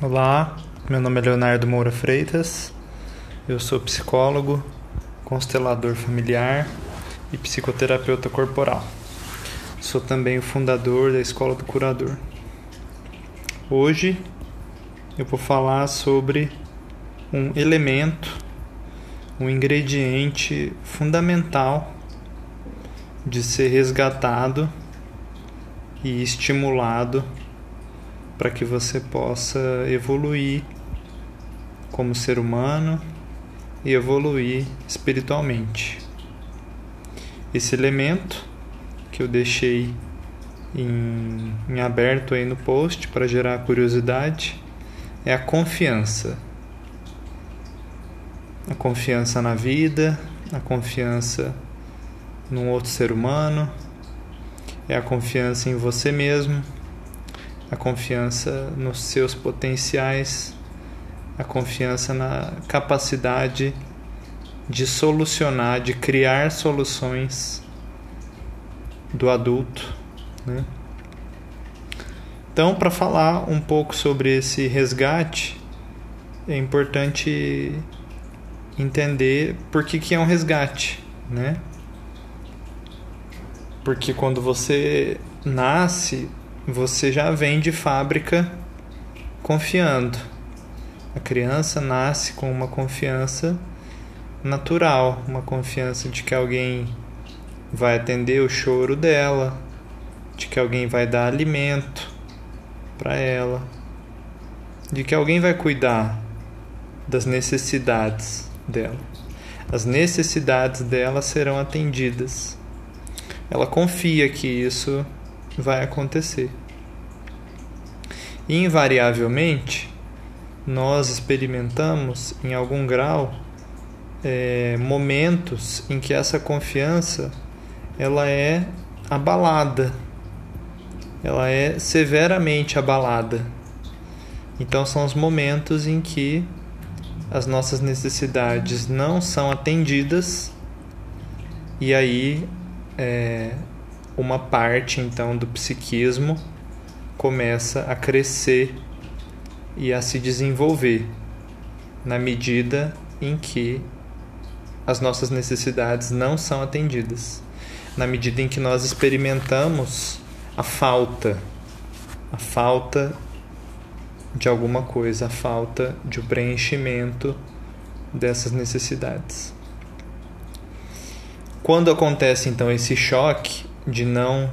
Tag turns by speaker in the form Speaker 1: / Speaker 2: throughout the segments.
Speaker 1: Olá, meu nome é Leonardo Moura Freitas, eu sou psicólogo, constelador familiar e psicoterapeuta corporal. Sou também o fundador da Escola do Curador. Hoje eu vou falar sobre um elemento, um ingrediente fundamental de ser resgatado e estimulado para que você possa evoluir como ser humano e evoluir espiritualmente. Esse elemento que eu deixei em, em aberto aí no post para gerar curiosidade é a confiança. A confiança na vida, a confiança num outro ser humano, é a confiança em você mesmo a confiança nos seus potenciais, a confiança na capacidade de solucionar, de criar soluções do adulto. Né? Então, para falar um pouco sobre esse resgate, é importante entender por que, que é um resgate, né? Porque quando você nasce, você já vem de fábrica confiando. A criança nasce com uma confiança natural, uma confiança de que alguém vai atender o choro dela, de que alguém vai dar alimento para ela, de que alguém vai cuidar das necessidades dela. As necessidades dela serão atendidas. Ela confia que isso vai acontecer. Invariavelmente, nós experimentamos em algum grau é, momentos em que essa confiança ela é abalada, ela é severamente abalada. Então são os momentos em que as nossas necessidades não são atendidas e aí é, uma parte então do psiquismo começa a crescer e a se desenvolver na medida em que as nossas necessidades não são atendidas, na medida em que nós experimentamos a falta, a falta de alguma coisa, a falta de um preenchimento dessas necessidades. Quando acontece então esse choque, de não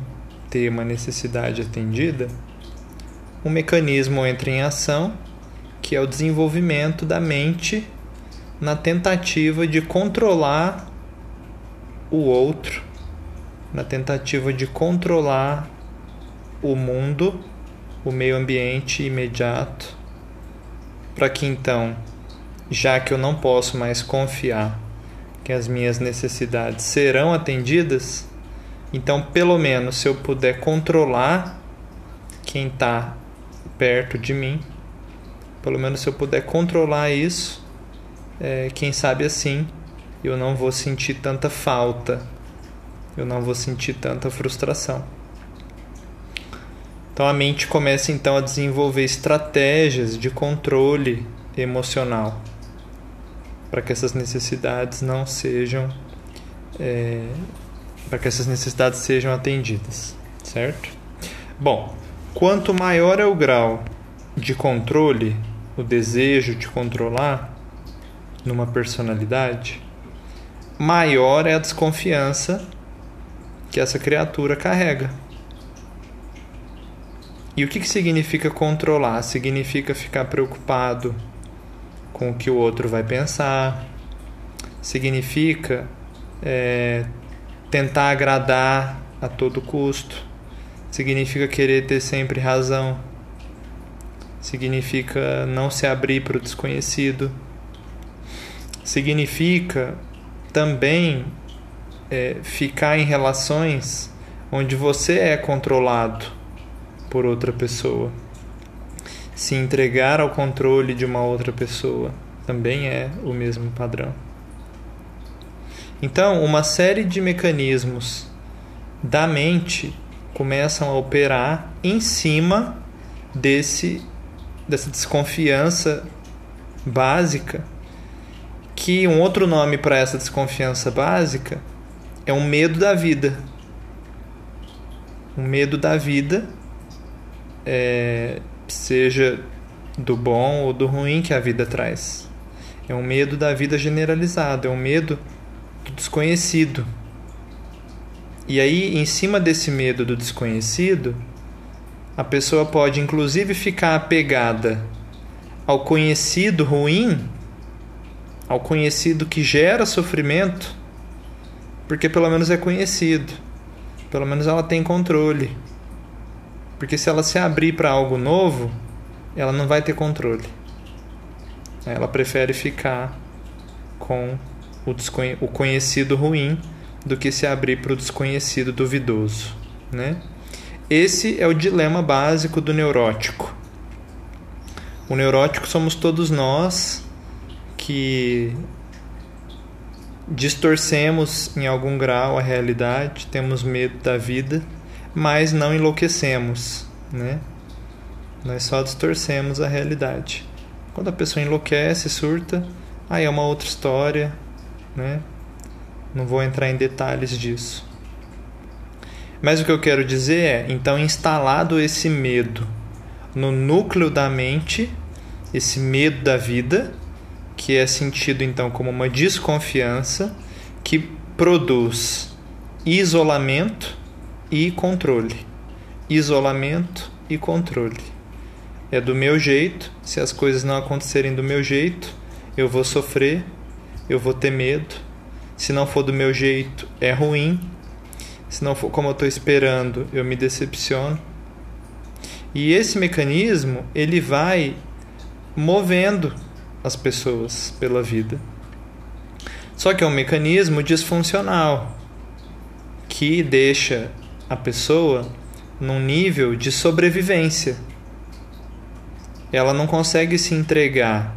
Speaker 1: ter uma necessidade atendida, um mecanismo entra em ação que é o desenvolvimento da mente na tentativa de controlar o outro, na tentativa de controlar o mundo, o meio ambiente imediato, para que então, já que eu não posso mais confiar que as minhas necessidades serão atendidas, então, pelo menos, se eu puder controlar quem está perto de mim, pelo menos se eu puder controlar isso, é, quem sabe assim eu não vou sentir tanta falta, eu não vou sentir tanta frustração. Então a mente começa então a desenvolver estratégias de controle emocional para que essas necessidades não sejam é, para que essas necessidades sejam atendidas, certo? Bom, quanto maior é o grau de controle, o desejo de controlar numa personalidade, maior é a desconfiança que essa criatura carrega. E o que, que significa controlar? Significa ficar preocupado com o que o outro vai pensar, significa é, tentar agradar a todo custo. Significa querer ter sempre razão. Significa não se abrir para o desconhecido. Significa também é, ficar em relações onde você é controlado por outra pessoa. Se entregar ao controle de uma outra pessoa também é o mesmo padrão. Então, uma série de mecanismos da mente começam a operar em cima desse dessa desconfiança básica, que um outro nome para essa desconfiança básica é um medo da vida. O medo da vida, é, seja do bom ou do ruim que a vida traz. É um medo da vida generalizado, é um medo do desconhecido. E aí, em cima desse medo do desconhecido, a pessoa pode inclusive ficar apegada ao conhecido ruim, ao conhecido que gera sofrimento, porque pelo menos é conhecido, pelo menos ela tem controle. Porque se ela se abrir para algo novo, ela não vai ter controle. Ela prefere ficar com o, o conhecido ruim do que se abrir para o desconhecido duvidoso, né? Esse é o dilema básico do neurótico. O neurótico somos todos nós que distorcemos em algum grau a realidade, temos medo da vida, mas não enlouquecemos, né? Nós só distorcemos a realidade. Quando a pessoa enlouquece, surta, aí é uma outra história, né? Não vou entrar em detalhes disso. Mas o que eu quero dizer é, então, instalado esse medo no núcleo da mente, esse medo da vida, que é sentido então como uma desconfiança que produz isolamento e controle. Isolamento e controle é do meu jeito. Se as coisas não acontecerem do meu jeito, eu vou sofrer, eu vou ter medo. Se não for do meu jeito, é ruim. Se não for como eu estou esperando, eu me decepciono. E esse mecanismo, ele vai movendo as pessoas pela vida. Só que é um mecanismo disfuncional que deixa a pessoa num nível de sobrevivência ela não consegue se entregar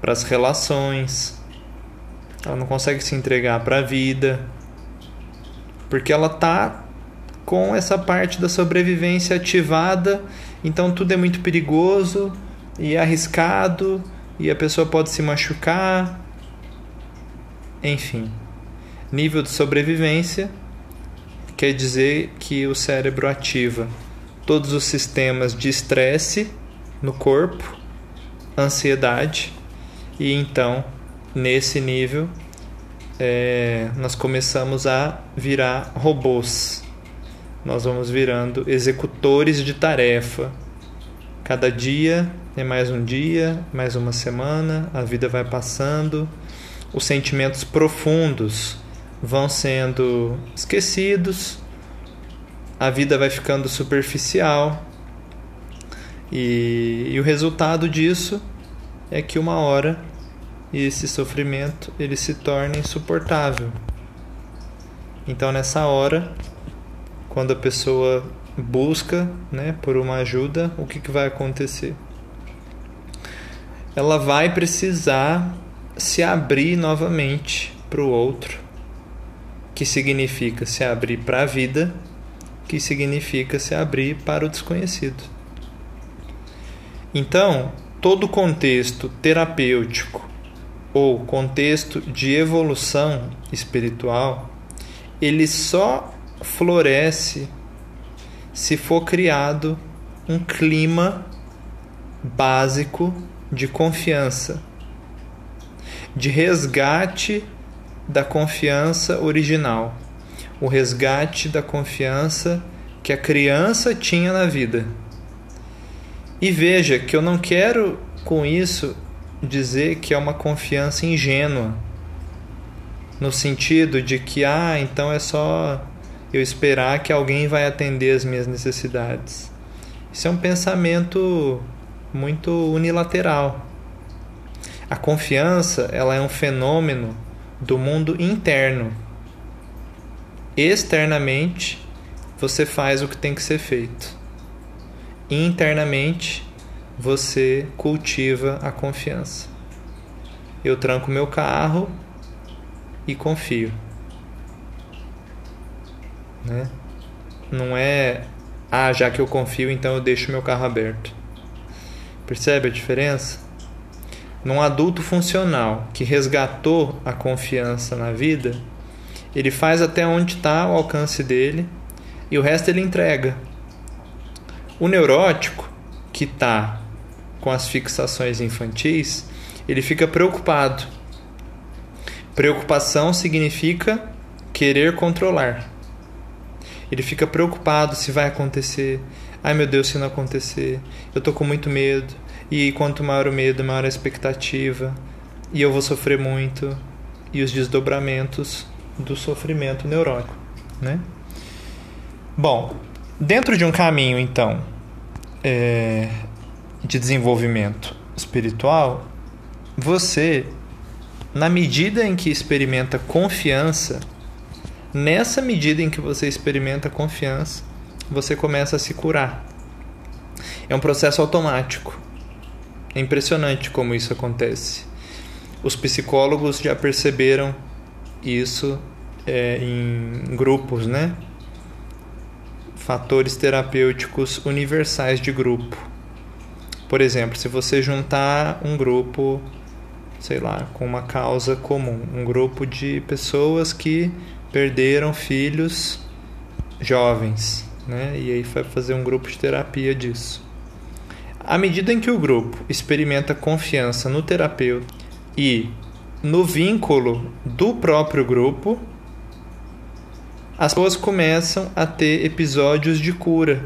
Speaker 1: para as relações, ela não consegue se entregar para a vida, porque ela tá com essa parte da sobrevivência ativada, então tudo é muito perigoso e arriscado. E a pessoa pode se machucar. Enfim, nível de sobrevivência quer dizer que o cérebro ativa todos os sistemas de estresse no corpo, ansiedade, e então, nesse nível, é, nós começamos a virar robôs. Nós vamos virando executores de tarefa. Cada dia é mais um dia, mais uma semana, a vida vai passando, os sentimentos profundos vão sendo esquecidos, a vida vai ficando superficial e, e o resultado disso é que uma hora esse sofrimento ele se torna insuportável. Então nessa hora, quando a pessoa busca, né, por uma ajuda, o que, que vai acontecer? Ela vai precisar se abrir novamente para o outro, que significa se abrir para a vida, que significa se abrir para o desconhecido. Então, todo contexto terapêutico ou contexto de evolução espiritual, ele só floresce se for criado um clima básico de confiança, de resgate da confiança original, o resgate da confiança que a criança tinha na vida. E veja que eu não quero com isso dizer que é uma confiança ingênua, no sentido de que, ah, então é só eu esperar que alguém vai atender as minhas necessidades. Isso é um pensamento muito unilateral. A confiança, ela é um fenômeno do mundo interno. Externamente, você faz o que tem que ser feito internamente você cultiva a confiança. Eu tranco meu carro e confio. Né? Não é, ah, já que eu confio, então eu deixo meu carro aberto. Percebe a diferença? Num adulto funcional que resgatou a confiança na vida, ele faz até onde está o alcance dele e o resto ele entrega. O neurótico, que está com as fixações infantis, ele fica preocupado. Preocupação significa querer controlar. Ele fica preocupado se vai acontecer. Ai meu Deus, se não acontecer. Eu tô com muito medo. E quanto maior o medo, maior a expectativa. E eu vou sofrer muito. E os desdobramentos do sofrimento neurótico, né? Bom, dentro de um caminho, então, é, de desenvolvimento espiritual, você, na medida em que experimenta confiança, nessa medida em que você experimenta confiança, você começa a se curar. É um processo automático. É impressionante como isso acontece. Os psicólogos já perceberam isso é, em grupos, né? Fatores terapêuticos universais de grupo. Por exemplo, se você juntar um grupo, sei lá, com uma causa comum, um grupo de pessoas que perderam filhos jovens, né? E aí vai fazer um grupo de terapia disso. À medida em que o grupo experimenta confiança no terapeuta e no vínculo do próprio grupo, as pessoas começam a ter episódios de cura.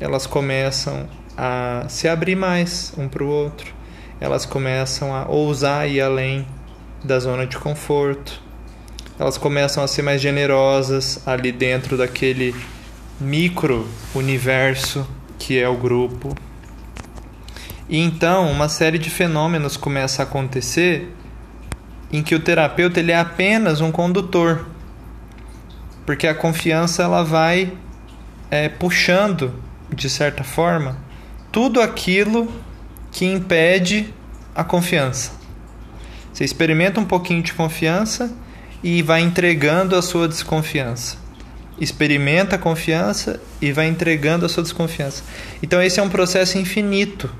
Speaker 1: Elas começam a se abrir mais um para o outro. Elas começam a ousar ir além da zona de conforto. Elas começam a ser mais generosas ali dentro daquele micro universo que é o grupo. E então uma série de fenômenos começa a acontecer em que o terapeuta ele é apenas um condutor, porque a confiança ela vai é, puxando de certa forma tudo aquilo que impede a confiança. Você experimenta um pouquinho de confiança e vai entregando a sua desconfiança. Experimenta a confiança e vai entregando a sua desconfiança. Então esse é um processo infinito,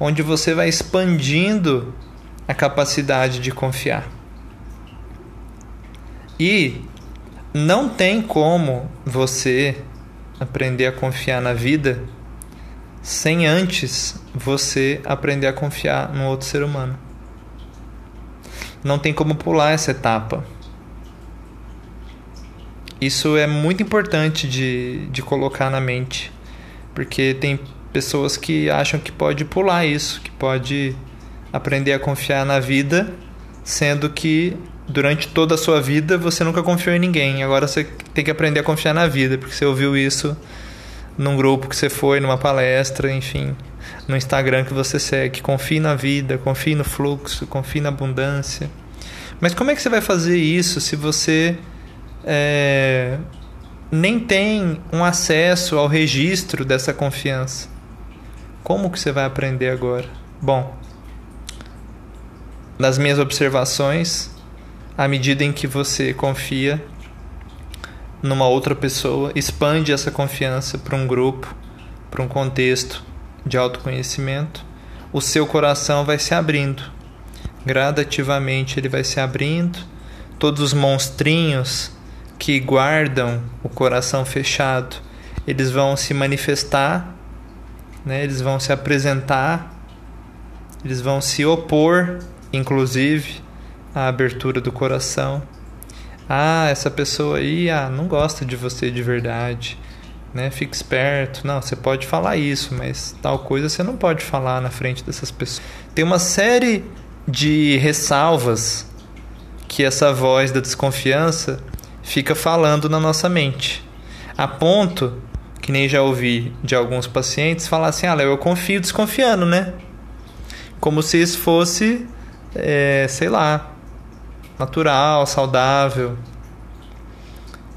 Speaker 1: onde você vai expandindo a capacidade de confiar. E não tem como você aprender a confiar na vida sem antes você aprender a confiar no outro ser humano. Não tem como pular essa etapa. Isso é muito importante de, de colocar na mente, porque tem pessoas que acham que pode pular isso, que pode aprender a confiar na vida, sendo que durante toda a sua vida você nunca confiou em ninguém. Agora você tem que aprender a confiar na vida, porque você ouviu isso num grupo que você foi, numa palestra, enfim, no Instagram que você segue. Confie na vida, confie no fluxo, confie na abundância. Mas como é que você vai fazer isso se você é, nem tem um acesso ao registro dessa confiança? Como que você vai aprender agora? Bom, nas minhas observações, à medida em que você confia numa outra pessoa, expande essa confiança para um grupo, para um contexto de autoconhecimento, o seu coração vai se abrindo. Gradativamente ele vai se abrindo, todos os monstrinhos que guardam o coração fechado, eles vão se manifestar, né? eles vão se apresentar, eles vão se opor inclusive a abertura do coração. Ah, essa pessoa aí ah, não gosta de você de verdade, né? Fique esperto. Não, você pode falar isso, mas tal coisa você não pode falar na frente dessas pessoas. Tem uma série de ressalvas que essa voz da desconfiança fica falando na nossa mente. A ponto que nem já ouvi de alguns pacientes falar assim: "Ah, Léo, eu confio desconfiando, né?" Como se isso fosse é, sei lá, natural, saudável.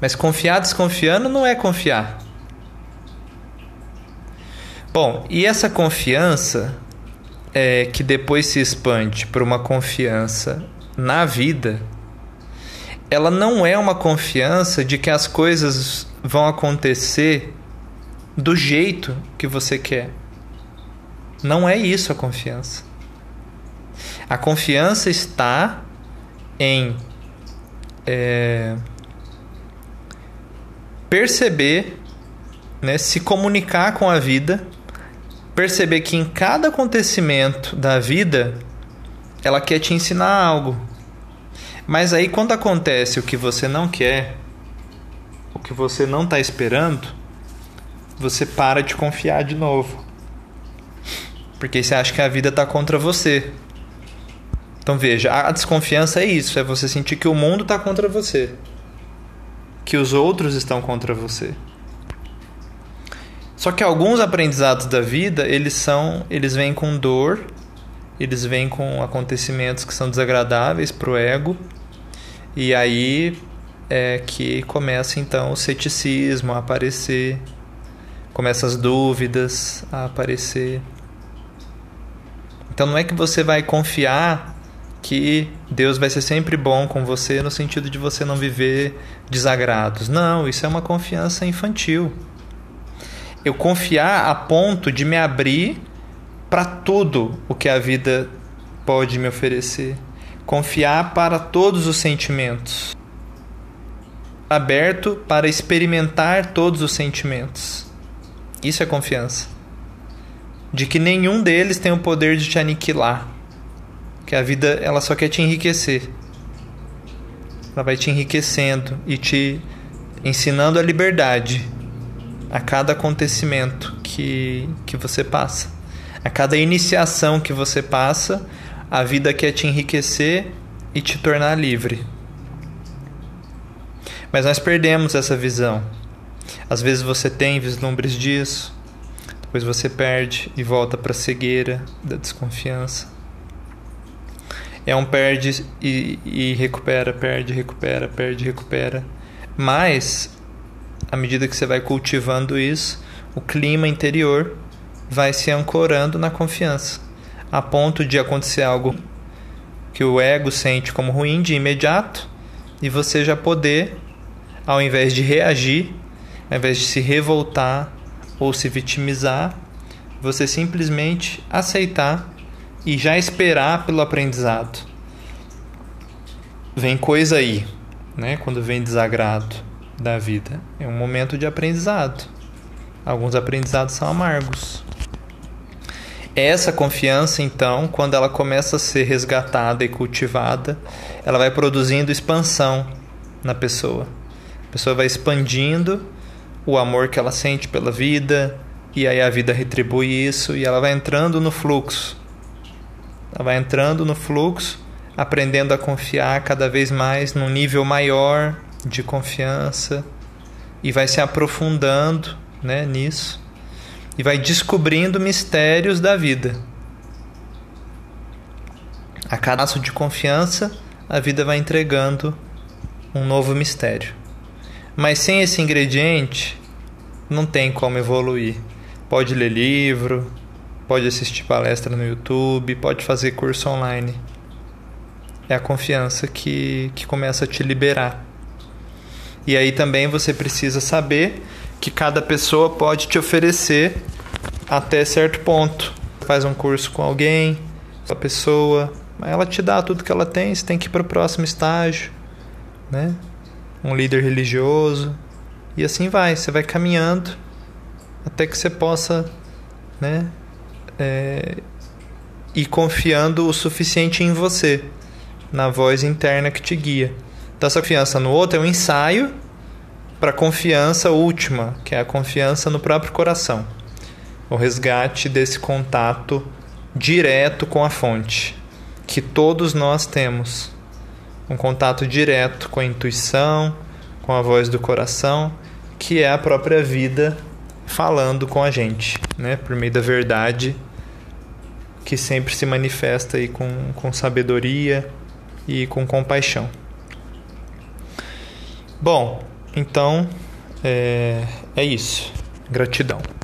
Speaker 1: Mas confiar desconfiando não é confiar. Bom, e essa confiança é, que depois se expande para uma confiança na vida, ela não é uma confiança de que as coisas vão acontecer do jeito que você quer. Não é isso a confiança. A confiança está em é, perceber, né, se comunicar com a vida, perceber que em cada acontecimento da vida ela quer te ensinar algo. Mas aí quando acontece o que você não quer, o que você não está esperando, você para de confiar de novo. Porque você acha que a vida está contra você. Então veja, a desconfiança é isso, é você sentir que o mundo está contra você. Que os outros estão contra você. Só que alguns aprendizados da vida, eles são, eles vêm com dor, eles vêm com acontecimentos que são desagradáveis para o ego. E aí é que começa então o ceticismo a aparecer, começam as dúvidas a aparecer. Então não é que você vai confiar que Deus vai ser sempre bom com você no sentido de você não viver desagrados. Não, isso é uma confiança infantil. Eu confiar a ponto de me abrir para tudo o que a vida pode me oferecer. Confiar para todos os sentimentos. Aberto para experimentar todos os sentimentos. Isso é confiança de que nenhum deles tem o poder de te aniquilar. Que a vida ela só quer te enriquecer. Ela vai te enriquecendo e te ensinando a liberdade a cada acontecimento que, que você passa. A cada iniciação que você passa, a vida quer te enriquecer e te tornar livre. Mas nós perdemos essa visão. Às vezes você tem vislumbres disso, depois você perde e volta para a cegueira da desconfiança. É um perde e, e recupera, perde, recupera, perde, recupera. Mas, à medida que você vai cultivando isso, o clima interior vai se ancorando na confiança, a ponto de acontecer algo que o ego sente como ruim de imediato e você já poder, ao invés de reagir, ao invés de se revoltar, ou se vitimizar, você simplesmente aceitar e já esperar pelo aprendizado. Vem coisa aí, né? Quando vem desagrado da vida, é um momento de aprendizado. Alguns aprendizados são amargos. Essa confiança, então, quando ela começa a ser resgatada e cultivada, ela vai produzindo expansão na pessoa. A pessoa vai expandindo o amor que ela sente pela vida, e aí a vida retribui isso e ela vai entrando no fluxo. Ela vai entrando no fluxo, aprendendo a confiar cada vez mais num nível maior de confiança e vai se aprofundando, né, nisso e vai descobrindo mistérios da vida. A cada passo de confiança, a vida vai entregando um novo mistério. Mas sem esse ingrediente, não tem como evoluir. Pode ler livro, pode assistir palestra no YouTube, pode fazer curso online. É a confiança que, que começa a te liberar. E aí também você precisa saber que cada pessoa pode te oferecer até certo ponto. Faz um curso com alguém, a pessoa, ela te dá tudo que ela tem, você tem que ir para o próximo estágio, né? um líder religioso. E assim vai, você vai caminhando até que você possa né, é, ir confiando o suficiente em você, na voz interna que te guia. Então, essa confiança no outro é um ensaio para a confiança última, que é a confiança no próprio coração. O resgate desse contato direto com a fonte, que todos nós temos um contato direto com a intuição, com a voz do coração, que é a própria vida falando com a gente, né? Por meio da verdade que sempre se manifesta aí com, com sabedoria e com compaixão. Bom, então é, é isso. Gratidão.